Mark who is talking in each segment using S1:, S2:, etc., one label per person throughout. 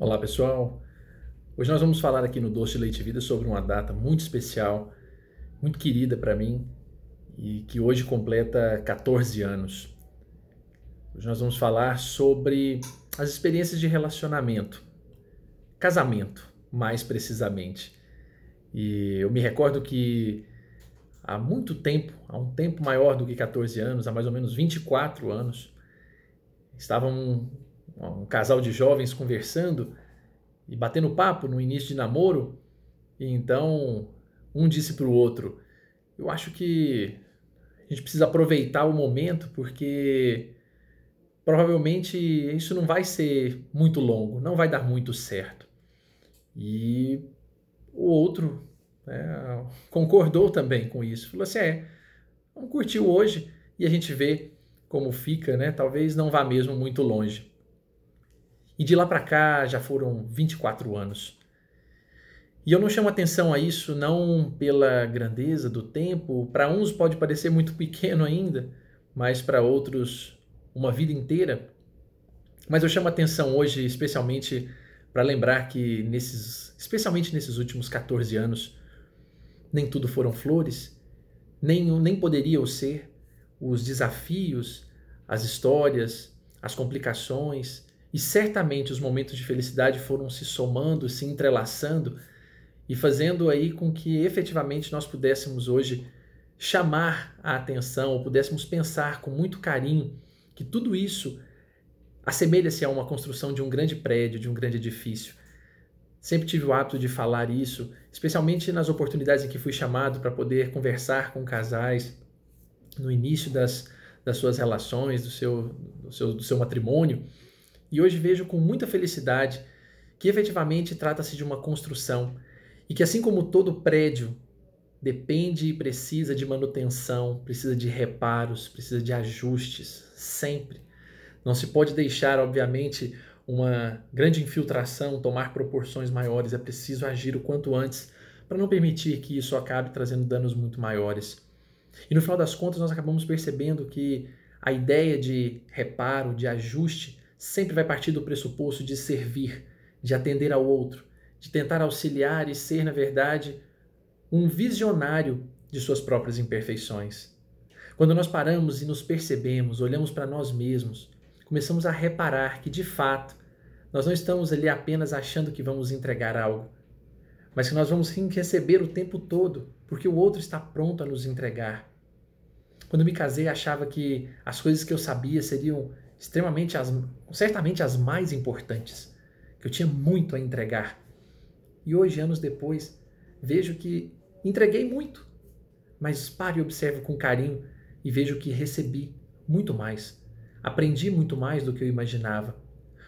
S1: Olá pessoal, hoje nós vamos falar aqui no Doce de Leite Vida sobre uma data muito especial, muito querida para mim e que hoje completa 14 anos. Hoje nós vamos falar sobre as experiências de relacionamento, casamento, mais precisamente. E eu me recordo que há muito tempo, há um tempo maior do que 14 anos, há mais ou menos 24 anos, estavam um casal de jovens conversando e batendo papo no início de namoro, e então um disse para o outro: Eu acho que a gente precisa aproveitar o momento porque provavelmente isso não vai ser muito longo, não vai dar muito certo. E o outro né, concordou também com isso, falou assim: É, vamos curtir hoje e a gente vê como fica, né? Talvez não vá mesmo muito longe. E de lá para cá já foram 24 anos. E eu não chamo atenção a isso não pela grandeza do tempo, para uns pode parecer muito pequeno ainda, mas para outros uma vida inteira. Mas eu chamo atenção hoje especialmente para lembrar que nesses, especialmente nesses últimos 14 anos, nem tudo foram flores, nem nem poderiam ser os desafios, as histórias, as complicações, e certamente os momentos de felicidade foram se somando, se entrelaçando e fazendo aí com que efetivamente nós pudéssemos hoje chamar a atenção, ou pudéssemos pensar com muito carinho que tudo isso assemelha-se a uma construção de um grande prédio, de um grande edifício. Sempre tive o hábito de falar isso, especialmente nas oportunidades em que fui chamado para poder conversar com casais no início das, das suas relações, do seu, do seu, do seu matrimônio. E hoje vejo com muita felicidade que efetivamente trata-se de uma construção e que, assim como todo prédio depende e precisa de manutenção, precisa de reparos, precisa de ajustes, sempre. Não se pode deixar, obviamente, uma grande infiltração tomar proporções maiores, é preciso agir o quanto antes para não permitir que isso acabe trazendo danos muito maiores. E no final das contas, nós acabamos percebendo que a ideia de reparo, de ajuste, sempre vai partir do pressuposto de servir, de atender ao outro, de tentar auxiliar e ser, na verdade, um visionário de suas próprias imperfeições. Quando nós paramos e nos percebemos, olhamos para nós mesmos, começamos a reparar que, de fato, nós não estamos ali apenas achando que vamos entregar algo, mas que nós vamos receber o tempo todo, porque o outro está pronto a nos entregar. Quando me casei, achava que as coisas que eu sabia seriam extremamente as, certamente as mais importantes, que eu tinha muito a entregar. E hoje, anos depois, vejo que entreguei muito, mas paro e observo com carinho e vejo que recebi muito mais. Aprendi muito mais do que eu imaginava.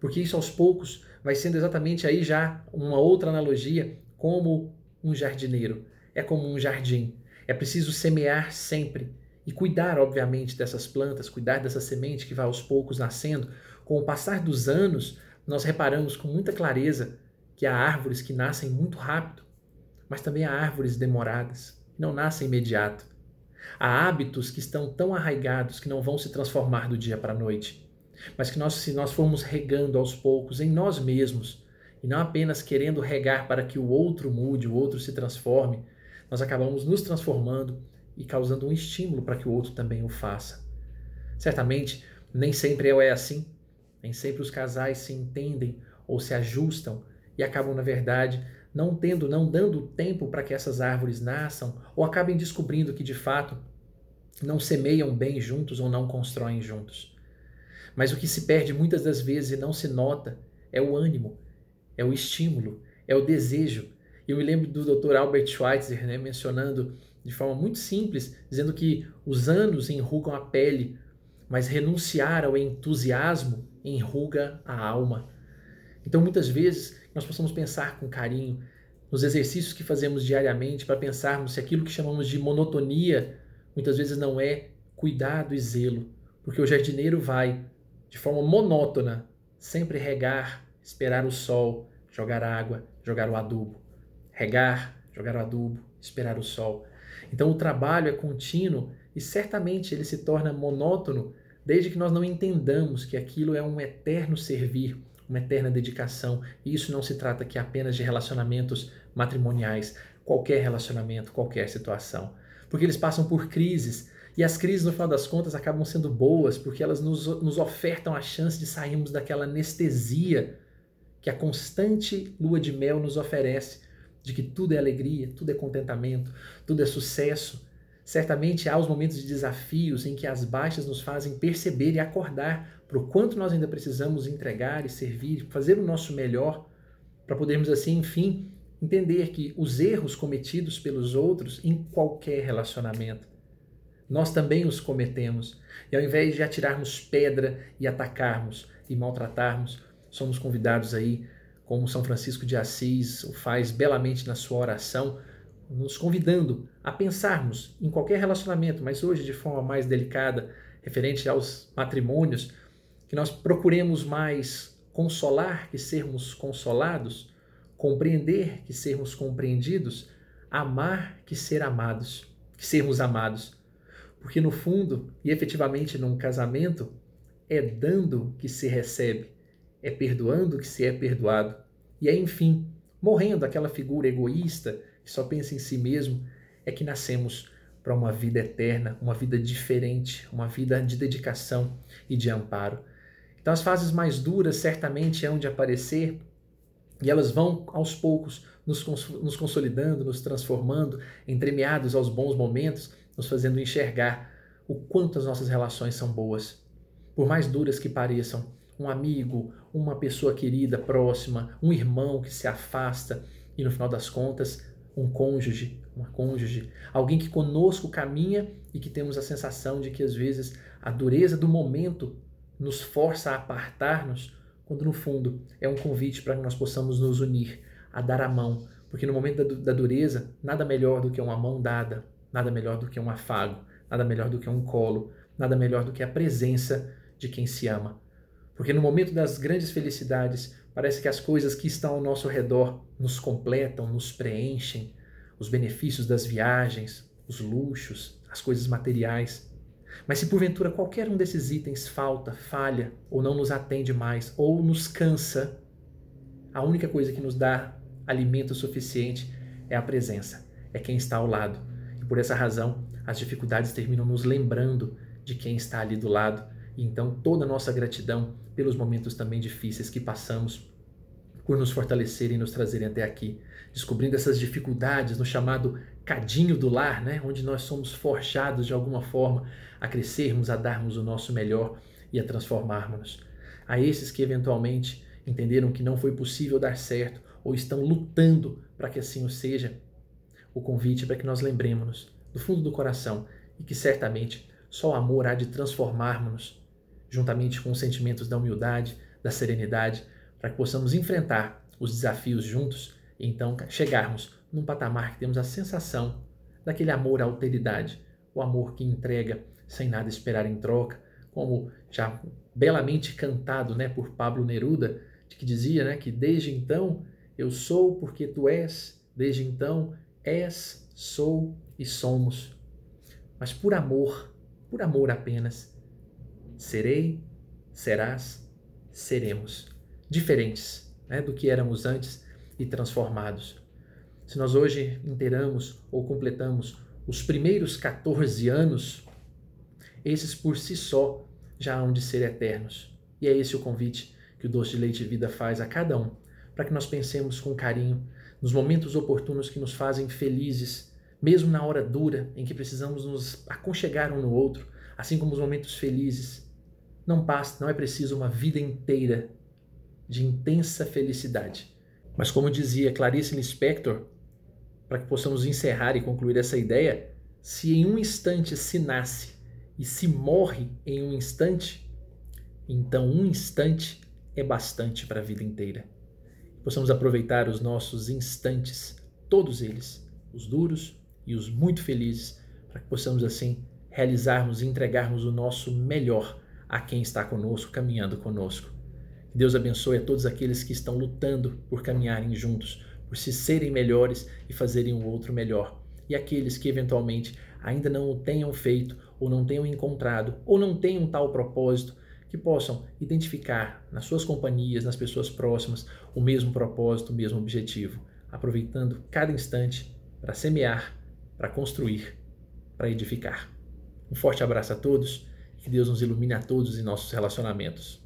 S1: Porque isso aos poucos vai sendo exatamente aí já uma outra analogia, como um jardineiro. É como um jardim. É preciso semear sempre e cuidar, obviamente, dessas plantas, cuidar dessa semente que vai aos poucos nascendo. Com o passar dos anos, nós reparamos com muita clareza que há árvores que nascem muito rápido, mas também há árvores demoradas, que não nascem imediato. Há hábitos que estão tão arraigados que não vão se transformar do dia para a noite, mas que nós, se nós formos regando aos poucos em nós mesmos, e não apenas querendo regar para que o outro mude, o outro se transforme, nós acabamos nos transformando e causando um estímulo para que o outro também o faça. Certamente, nem sempre é assim. Nem sempre os casais se entendem ou se ajustam e acabam, na verdade, não tendo, não dando tempo para que essas árvores nasçam ou acabem descobrindo que de fato não semeiam bem juntos ou não constroem juntos. Mas o que se perde muitas das vezes e não se nota é o ânimo, é o estímulo, é o desejo. Eu me lembro do Dr. Albert Schweitzer né, mencionando de forma muito simples, dizendo que os anos enrugam a pele, mas renunciar ao entusiasmo enruga a alma. Então, muitas vezes, nós possamos pensar com carinho nos exercícios que fazemos diariamente para pensarmos se aquilo que chamamos de monotonia muitas vezes não é cuidado e zelo, porque o jardineiro vai, de forma monótona, sempre regar, esperar o sol, jogar água, jogar o adubo. Regar, jogar o adubo, esperar o sol. Então o trabalho é contínuo e certamente ele se torna monótono desde que nós não entendamos que aquilo é um eterno servir, uma eterna dedicação. E isso não se trata aqui apenas de relacionamentos matrimoniais, qualquer relacionamento, qualquer situação. Porque eles passam por crises, e as crises, no final das contas, acabam sendo boas, porque elas nos, nos ofertam a chance de sairmos daquela anestesia que a constante lua de mel nos oferece, de que tudo é alegria, tudo é contentamento, tudo é sucesso. Certamente há os momentos de desafios em que as baixas nos fazem perceber e acordar para o quanto nós ainda precisamos entregar e servir, fazer o nosso melhor, para podermos assim, enfim, entender que os erros cometidos pelos outros em qualquer relacionamento, nós também os cometemos. E ao invés de atirarmos pedra e atacarmos e maltratarmos, somos convidados aí, como São Francisco de Assis o faz belamente na sua oração, nos convidando a pensarmos em qualquer relacionamento, mas hoje de forma mais delicada, referente aos matrimônios, que nós procuremos mais consolar que sermos consolados, compreender que sermos compreendidos, amar que ser amados, que sermos amados. Porque no fundo, e efetivamente num casamento, é dando que se recebe, é perdoando que se é perdoado. E é, enfim, morrendo aquela figura egoísta que só pensa em si mesmo, é que nascemos para uma vida eterna, uma vida diferente, uma vida de dedicação e de amparo. Então, as fases mais duras certamente hão de aparecer e elas vão aos poucos nos, cons nos consolidando, nos transformando, entremeados aos bons momentos, nos fazendo enxergar o quanto as nossas relações são boas. Por mais duras que pareçam, um amigo, uma pessoa querida, próxima, um irmão que se afasta e no final das contas, um cônjuge, uma cônjuge, alguém que conosco caminha e que temos a sensação de que às vezes a dureza do momento nos força a apartar-nos, quando no fundo é um convite para que nós possamos nos unir, a dar a mão, porque no momento da, da dureza, nada melhor do que uma mão dada, nada melhor do que um afago, nada melhor do que um colo, nada melhor do que a presença de quem se ama. Porque no momento das grandes felicidades, parece que as coisas que estão ao nosso redor nos completam, nos preenchem, os benefícios das viagens, os luxos, as coisas materiais. Mas se porventura qualquer um desses itens falta, falha, ou não nos atende mais, ou nos cansa, a única coisa que nos dá alimento suficiente é a presença, é quem está ao lado. E por essa razão, as dificuldades terminam nos lembrando de quem está ali do lado, e então toda a nossa gratidão pelos momentos também difíceis que passamos, por nos fortalecerem e nos trazerem até aqui, descobrindo essas dificuldades no chamado cadinho do lar, né? onde nós somos forjados de alguma forma a crescermos, a darmos o nosso melhor e a transformarmos-nos. A esses que eventualmente entenderam que não foi possível dar certo ou estão lutando para que assim o seja, o convite é para que nós lembremos-nos do fundo do coração e que certamente só o amor há de transformarmos-nos, juntamente com os sentimentos da humildade, da serenidade, para que possamos enfrentar os desafios juntos e então chegarmos num patamar que temos a sensação daquele amor à alteridade, o amor que entrega sem nada esperar em troca, como já belamente cantado né, por Pablo Neruda, que dizia né, que desde então eu sou porque tu és, desde então és, sou e somos. Mas por amor, por amor apenas, serei, serás, seremos diferentes né, do que éramos antes e transformados. Se nós hoje inteiramos ou completamos os primeiros 14 anos, esses por si só já hão de ser eternos. E é esse o convite que o Doce de Leite Vida faz a cada um, para que nós pensemos com carinho nos momentos oportunos que nos fazem felizes, mesmo na hora dura em que precisamos nos aconchegar um no outro, assim como os momentos felizes. Não basta, não é preciso uma vida inteira de intensa felicidade. Mas como dizia Clarice Lispector, para que possamos encerrar e concluir essa ideia, se em um instante se nasce e se morre em um instante, então um instante é bastante para a vida inteira. Possamos aproveitar os nossos instantes, todos eles, os duros e os muito felizes, para que possamos assim realizarmos e entregarmos o nosso melhor a quem está conosco, caminhando conosco. Que Deus abençoe a todos aqueles que estão lutando por caminharem juntos, por se serem melhores e fazerem o outro melhor. E aqueles que eventualmente ainda não o tenham feito, ou não tenham encontrado, ou não tenham tal propósito, que possam identificar nas suas companhias, nas pessoas próximas, o mesmo propósito, o mesmo objetivo, aproveitando cada instante para semear, para construir, para edificar. Um forte abraço a todos, que Deus nos ilumine a todos em nossos relacionamentos.